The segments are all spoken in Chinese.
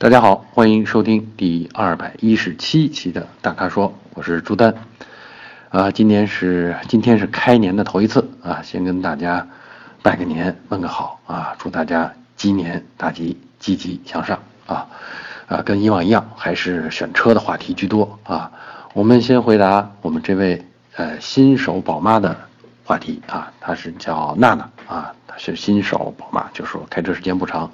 大家好，欢迎收听第二百一十七期的大咖说，我是朱丹。啊，今年是今天是开年的头一次啊，先跟大家拜个年，问个好啊，祝大家鸡年大吉，积极向上啊！啊，跟以往一样，还是选车的话题居多啊。我们先回答我们这位呃新手宝妈的话题啊，她是叫娜娜啊，是新手宝妈，就说开车时间不长。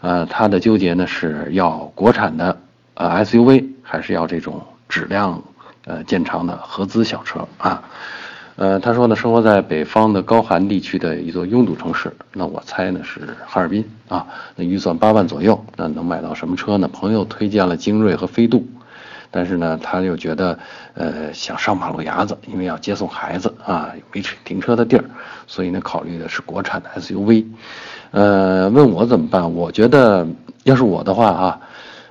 呃，他的纠结呢是要国产的呃 SUV，还是要这种质量呃见长的合资小车啊？呃，他说呢，生活在北方的高寒地区的一座拥堵城市，那我猜呢是哈尔滨啊。那预算八万左右，那能买到什么车呢？朋友推荐了精锐和飞度，但是呢，他又觉得呃想上马路牙子，因为要接送孩子啊，没停车的地儿，所以呢考虑的是国产的 SUV。呃，问我怎么办？我觉得，要是我的话啊，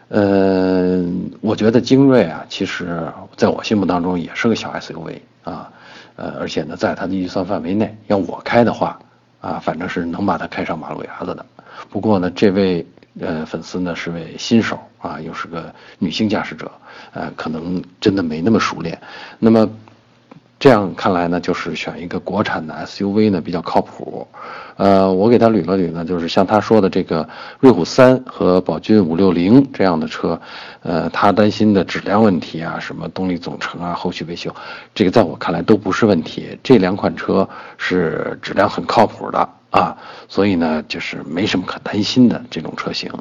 呃，我觉得精锐啊，其实在我心目当中也是个小 SUV 啊，呃，而且呢，在它的预算范围内，要我开的话啊，反正是能把它开上马路牙子的。不过呢，这位呃粉丝呢是位新手啊，又是个女性驾驶者，呃，可能真的没那么熟练。那么。这样看来呢，就是选一个国产的 SUV 呢比较靠谱。呃，我给他捋了捋呢，就是像他说的这个瑞虎三和宝骏五六零这样的车，呃，他担心的质量问题啊，什么动力总成啊，后续维修，这个在我看来都不是问题。这两款车是质量很靠谱的。啊，所以呢，就是没什么可担心的这种车型。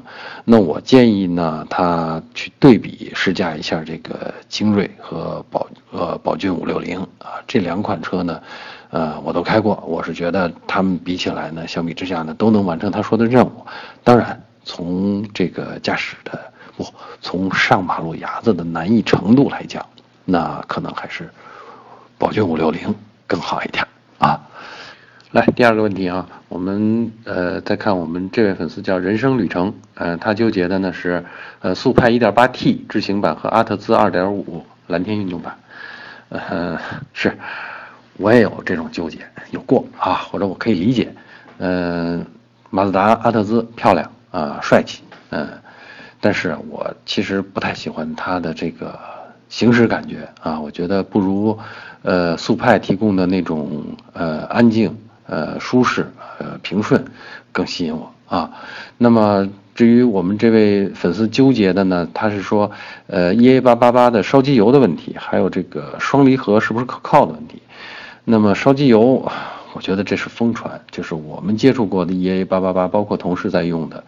那我建议呢，他去对比试驾一下这个精锐和宝呃宝骏五六零啊，这两款车呢，呃，我都开过，我是觉得他们比起来呢，相比之下呢，都能完成他说的任务。当然，从这个驾驶的不，从上马路牙子的难易程度来讲，那可能还是宝骏五六零更好一点啊。来第二个问题啊，我们呃再看我们这位粉丝叫人生旅程，呃他纠结的呢是呃速派 1.8T 智行版和阿特兹2.5蓝天运动版，呃是，我也有这种纠结，有过啊，或者我可以理解，嗯，马自达阿特兹漂亮啊帅气，嗯，但是我其实不太喜欢它的这个行驶感觉啊，我觉得不如呃速派提供的那种呃安静。呃，舒适，呃，平顺，更吸引我啊。那么至于我们这位粉丝纠结的呢，他是说，呃，EA 八八八的烧机油的问题，还有这个双离合是不是可靠的问题。那么烧机油，我觉得这是疯传，就是我们接触过的 EA 八八八，包括同事在用的。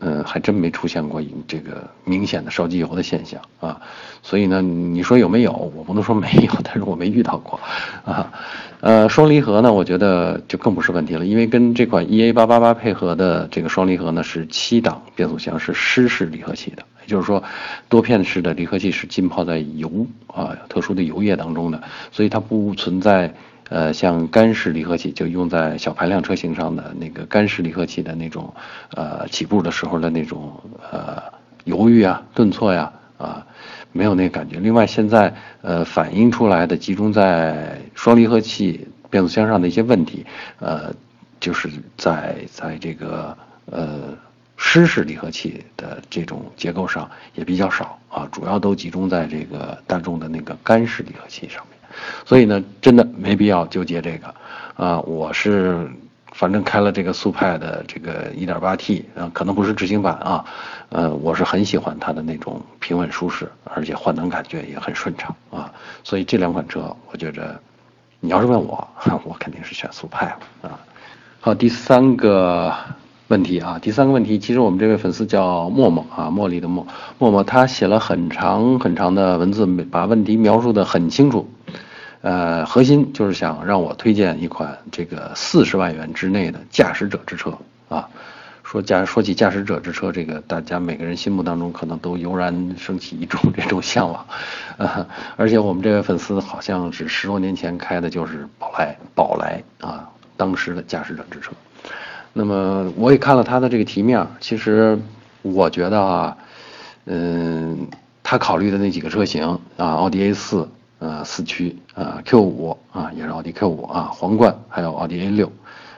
嗯，还真没出现过这个明显的烧机油的现象啊，所以呢，你说有没有？我不能说没有，但是我没遇到过啊。呃，双离合呢，我觉得就更不是问题了，因为跟这款 EA 八八八配合的这个双离合呢是七档变速箱，是湿式离合器的，也就是说多片式的离合器是浸泡在油啊特殊的油液当中的，所以它不存在。呃，像干式离合器就用在小排量车型上的那个干式离合器的那种，呃，起步的时候的那种呃犹豫啊、顿挫呀，啊，没有那个感觉。另外，现在呃反映出来的集中在双离合器变速箱上的一些问题，呃，就是在在这个呃湿式离合器的这种结构上也比较少啊，主要都集中在这个大众的那个干式离合器上面。所以呢，真的没必要纠结这个，啊，我是反正开了这个速派的这个 1.8T，啊，可能不是执行版啊，呃，我是很喜欢它的那种平稳舒适，而且换挡感觉也很顺畅啊，所以这两款车，我觉着，你要是问我，我肯定是选速派了啊。好，第三个问题啊，第三个问题，其实我们这位粉丝叫默默啊，茉莉的默默默，他写了很长很长的文字，把问题描述的很清楚。呃，核心就是想让我推荐一款这个四十万元之内的驾驶者之车啊。说驾说起驾驶者之车，这个大家每个人心目当中可能都油然升起一种这种向往，啊，而且我们这位粉丝好像是十多年前开的就是宝来宝来啊，当时的驾驶者之车。那么我也看了他的这个题面，其实我觉得啊，嗯，他考虑的那几个车型啊，奥迪 A 四。呃，四驱啊，Q 五啊，也是奥迪 Q 五啊，皇冠，还有奥迪 A 六，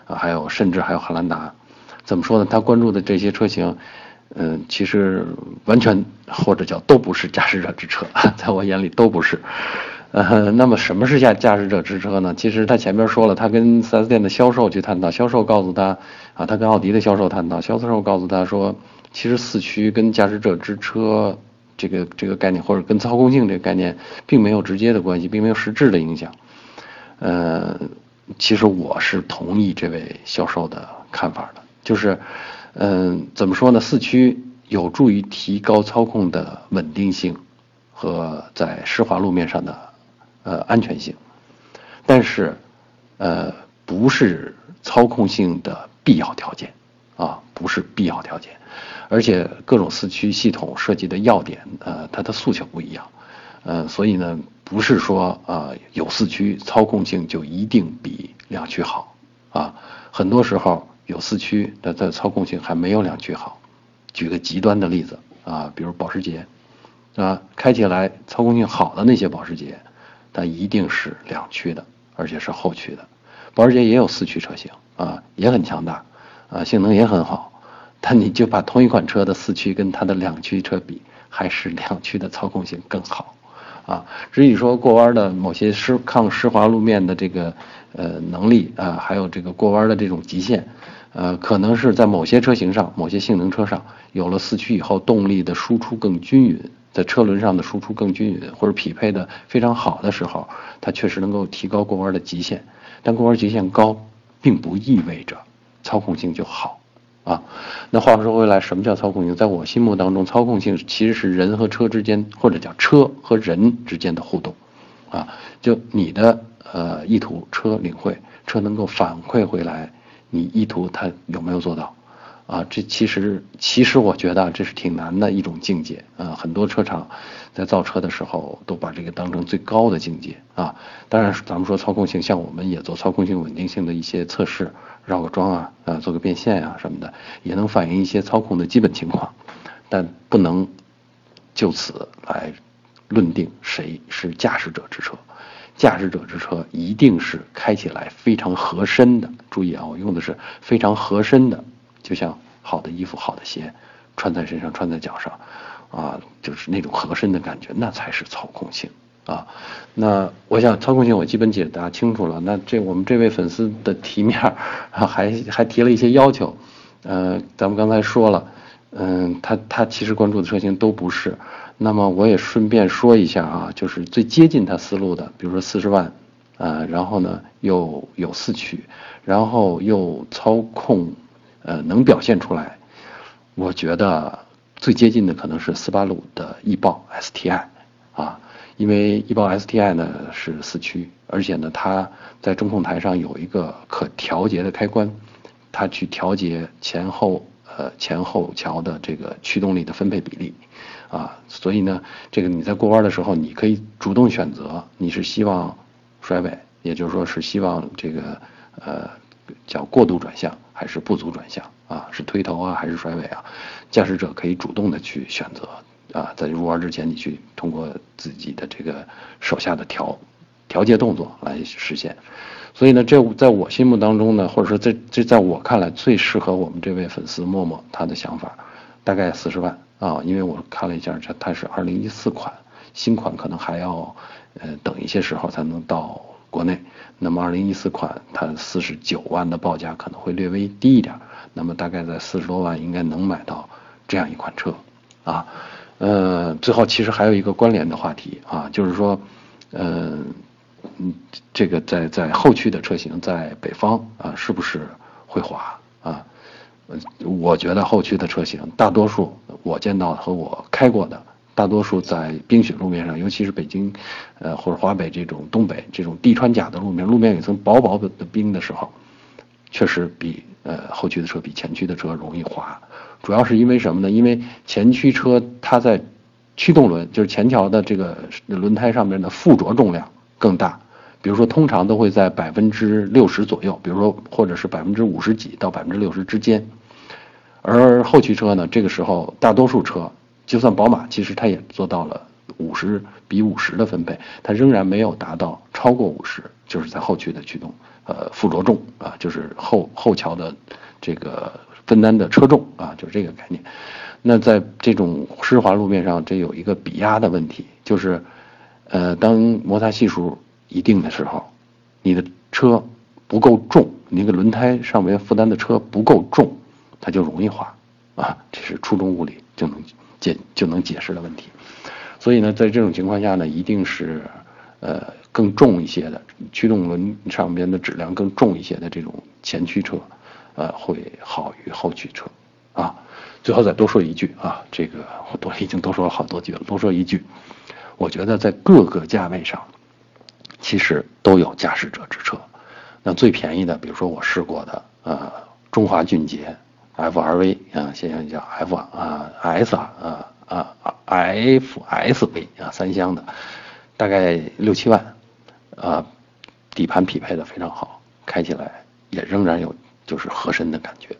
啊，还有甚至还有汉兰达，怎么说呢？他关注的这些车型，嗯，其实完全或者叫都不是驾驶者之车，在我眼里都不是。呃，那么什么是驾驾驶者之车呢？其实他前面说了，他跟 4S 店的销售去探讨，销售告诉他，啊，他跟奥迪的销售探讨，销售告诉他说，其实四驱跟驾驶者之车这个这个概念，或者跟操控性这个概念，并没有直接的关系，并没有实质的影响。呃，其实我是同意这位销售的看法的，就是，嗯，怎么说呢？四驱有助于提高操控的稳定性和在湿滑路面上的。呃，安全性，但是，呃，不是操控性的必要条件，啊，不是必要条件，而且各种四驱系统设计的要点，呃，它的诉求不一样，呃，所以呢，不是说啊，有四驱操控性就一定比两驱好，啊，很多时候有四驱它的操控性还没有两驱好，举个极端的例子啊，比如保时捷，啊，开起来操控性好的那些保时捷。它一定是两驱的，而且是后驱的。保时捷也有四驱车型啊，也很强大，啊，性能也很好。但你就把同一款车的四驱跟它的两驱车比，还是两驱的操控性更好，啊。至于说过弯的某些湿抗湿滑路面的这个呃能力啊，还有这个过弯的这种极限，呃，可能是在某些车型上、某些性能车上有了四驱以后，动力的输出更均匀。在车轮上的输出更均匀，或者匹配的非常好的时候，它确实能够提高过弯的极限。但过弯极限高，并不意味着操控性就好啊。那话说回来，什么叫操控性？在我心目当中，操控性其实是人和车之间，或者叫车和人之间的互动啊。就你的呃意图，车领会，车能够反馈回来，你意图它有没有做到？啊，这其实其实我觉得这是挺难的一种境界啊。很多车厂在造车的时候都把这个当成最高的境界啊。当然，咱们说操控性，像我们也做操控性稳定性的一些测试，绕个桩啊，啊，做个变线啊什么的，也能反映一些操控的基本情况，但不能就此来论定谁是驾驶者之车。驾驶者之车一定是开起来非常合身的。注意啊，我用的是非常合身的。就像好的衣服、好的鞋，穿在身上、穿在脚上，啊，就是那种合身的感觉，那才是操控性啊。那我想操控性我基本解答清楚了。那这我们这位粉丝的题面还还提了一些要求，呃，咱们刚才说了，嗯，他他其实关注的车型都不是。那么我也顺便说一下啊，就是最接近他思路的，比如说四十万，啊，然后呢又有四驱，然后又操控。呃，能表现出来，我觉得最接近的可能是斯巴鲁的翼豹 STI，啊，因为翼豹 STI 呢是四驱，而且呢它在中控台上有一个可调节的开关，它去调节前后呃前后桥的这个驱动力的分配比例，啊，所以呢这个你在过弯的时候，你可以主动选择你是希望甩尾，也就是说是希望这个呃。叫过度转向还是不足转向啊？是推头啊还是甩尾啊？驾驶者可以主动的去选择啊，在入弯之前，你去通过自己的这个手下的调调节动作来实现。所以呢，这在我心目当中呢，或者说这这在我看来最适合我们这位粉丝默默他的想法，大概四十万啊，因为我看了一下，这它是二零一四款新款，可能还要呃等一些时候才能到。国内，那么二零一四款它四十九万的报价可能会略微低一点，那么大概在四十多万应该能买到这样一款车，啊，呃，最后其实还有一个关联的话题啊，就是说，呃，嗯，这个在在后驱的车型在北方啊是不是会滑啊？我觉得后驱的车型大多数我见到和我开过的。大多数在冰雪路面上，尤其是北京，呃或者华北这种东北这种地穿甲的路面，路面有一层薄薄的的冰的时候，确实比呃后驱的车比前驱的车容易滑。主要是因为什么呢？因为前驱车它在驱动轮，就是前桥的这个轮胎上面的附着重量更大，比如说通常都会在百分之六十左右，比如说或者是百分之五十几到百分之六十之间，而后驱车呢，这个时候大多数车。就算宝马，其实它也做到了五十比五十的分配，它仍然没有达到超过五十，就是在后驱的驱动，呃，附着重啊，就是后后桥的这个分担的车重啊，就是这个概念。那在这种湿滑路面上，这有一个比压的问题，就是，呃，当摩擦系数一定的时候，你的车不够重，你那个轮胎上面负担的车不够重，它就容易滑，啊，这是初中物理就能解就能解释的问题。所以呢，在这种情况下呢，一定是，呃，更重一些的驱动轮上边的质量更重一些的这种前驱车，呃，会好于后驱车，啊。最后再多说一句啊，这个我多已经多说了好多句了。多说一句，我觉得在各个价位上，其实都有驾驶者之车。那最便宜的，比如说我试过的，呃，中华骏捷 FRV 啊，现在叫 F 啊 S 啊啊 FSV 啊，三厢的，大概六七万，啊，底盘匹配的非常好，开起来也仍然有就是合身的感觉。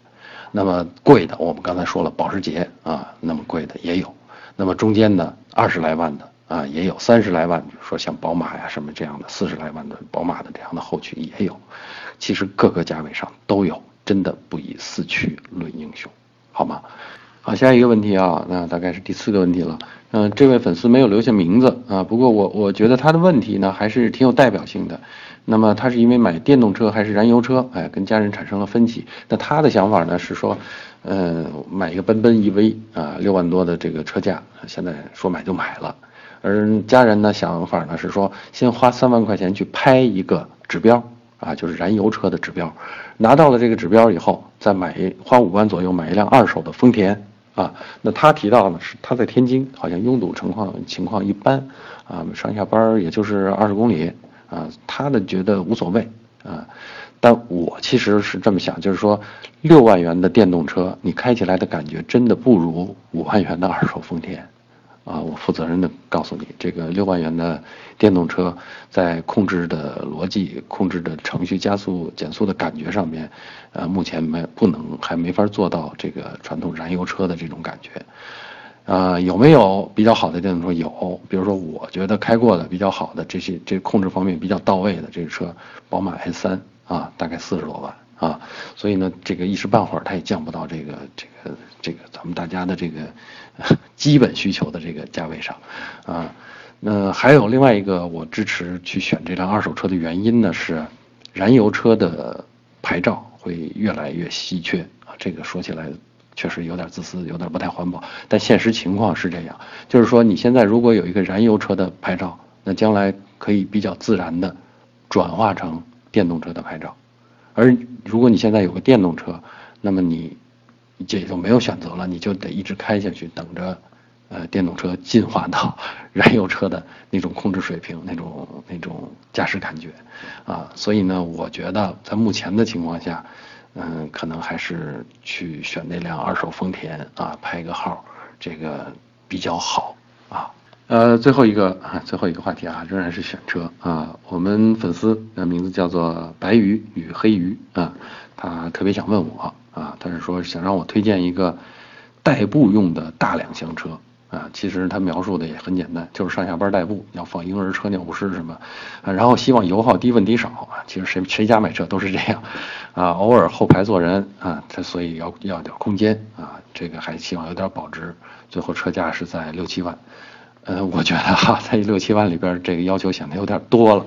那么贵的，我们刚才说了，保时捷啊，那么贵的也有。那么中间的二十来万的啊，也有三十来万，比如说像宝马呀什么这样的，四十来万的宝马的这样的后驱也有。其实各个价位上都有，真的不以四驱论英雄，好吗？好，下一个问题啊，那大概是第四个问题了。嗯，这位粉丝没有留下名字啊，不过我我觉得他的问题呢还是挺有代表性的。那么他是因为买电动车还是燃油车？哎，跟家人产生了分歧。那他的想法呢是说，嗯，买一个奔奔 EV 啊，六万多的这个车价，现在说买就买了。而家人呢想法呢是说，先花三万块钱去拍一个指标啊，就是燃油车的指标，拿到了这个指标以后，再买花五万左右买一辆二手的丰田啊。那他提到呢是他在天津，好像拥堵情况情况一般啊，上下班也就是二十公里。啊，他的觉得无所谓啊，但我其实是这么想，就是说，六万元的电动车，你开起来的感觉真的不如五万元的二手丰田，啊，我负责任的告诉你，这个六万元的电动车在控制的逻辑、控制的程序、加速减速的感觉上面，呃，目前没不能还没法做到这个传统燃油车的这种感觉。啊，有没有比较好的电动车？有，比如说我觉得开过的比较好的这些，这控制方面比较到位的这个车，宝马 S3 啊，大概四十多万啊，所以呢，这个一时半会儿它也降不到这个这个这个咱们大家的这个基本需求的这个价位上啊。那还有另外一个我支持去选这辆二手车的原因呢，是燃油车的牌照会越来越稀缺啊。这个说起来。确实有点自私，有点不太环保，但现实情况是这样，就是说你现在如果有一个燃油车的牌照，那将来可以比较自然的转化成电动车的牌照，而如果你现在有个电动车，那么你这就没有选择了，你就得一直开下去，等着呃电动车进化到 燃油车的那种控制水平、那种那种驾驶感觉啊，所以呢，我觉得在目前的情况下。嗯，可能还是去选那辆二手丰田啊，拍个号，这个比较好啊。呃，最后一个啊，最后一个话题啊，仍然是选车啊。我们粉丝的名字叫做白鱼与黑鱼啊，他特别想问我啊，他是说想让我推荐一个代步用的大两厢车。啊，其实他描述的也很简单，就是上下班代步，要放婴儿车、尿不湿什么，然后希望油耗低、问题少啊。其实谁谁家买车都是这样，啊，偶尔后排坐人啊，他所以要要点空间啊，这个还希望有点保值。最后车价是在六七万，呃，我觉得哈，在六七万里边这个要求显得有点多了。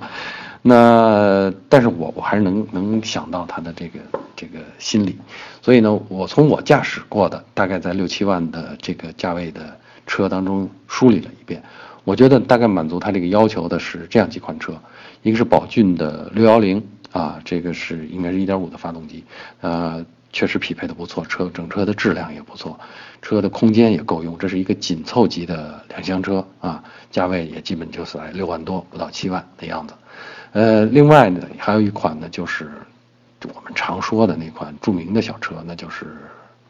那但是我我还是能能想到他的这个这个心理，所以呢，我从我驾驶过的大概在六七万的这个价位的。车当中梳理了一遍，我觉得大概满足他这个要求的是这样几款车，一个是宝骏的六幺零啊，这个是应该是一点五的发动机，呃，确实匹配的不错，车整车的质量也不错，车的空间也够用，这是一个紧凑级的两厢车啊，价位也基本就是在六万多不到七万的样子，呃，另外呢还有一款呢就是我们常说的那款著名的小车，那就是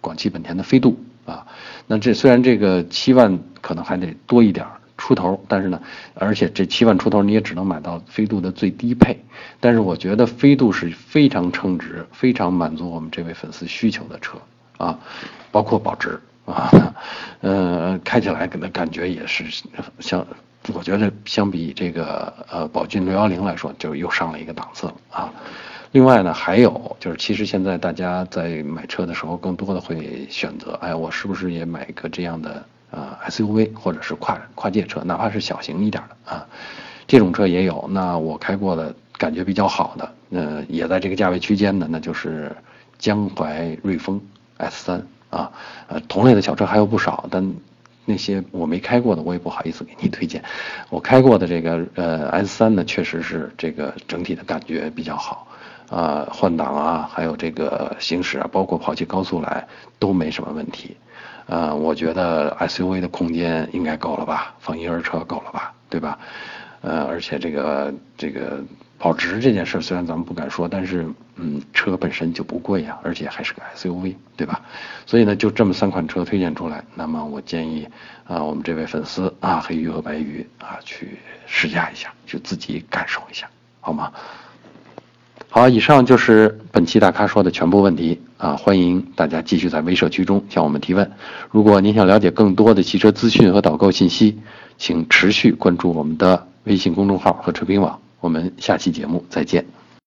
广汽本田的飞度。啊，那这虽然这个七万可能还得多一点出头，但是呢，而且这七万出头你也只能买到飞度的最低配，但是我觉得飞度是非常称职、非常满足我们这位粉丝需求的车啊，包括保值啊，呃，开起来给的感觉也是像，我觉得相比这个呃宝骏六幺零来说，就又上了一个档次了啊。另外呢，还有就是，其实现在大家在买车的时候，更多的会选择，哎，我是不是也买一个这样的啊 SUV 或者是跨跨界车，哪怕是小型一点的啊，这种车也有。那我开过的感觉比较好的，呃，也在这个价位区间的，那就是江淮瑞风 S 三啊，呃，同类的小车还有不少，但。那些我没开过的，我也不好意思给你推荐。我开过的这个呃 S 三呢，确实是这个整体的感觉比较好，啊，换挡啊，还有这个行驶啊，包括跑起高速来都没什么问题。呃，我觉得 SUV 的空间应该够了吧，放婴儿车够了吧，对吧？呃，而且这个这个。保值这件事虽然咱们不敢说，但是嗯，车本身就不贵呀，而且还是个 SUV，对吧？所以呢，就这么三款车推荐出来，那么我建议啊，我们这位粉丝啊，黑鱼和白鱼啊，去试驾一下，去自己感受一下，好吗？好，以上就是本期大咖说的全部问题啊，欢迎大家继续在微社区中向我们提问。如果您想了解更多的汽车资讯和导购信息，请持续关注我们的微信公众号和车评网。我们下期节目再见。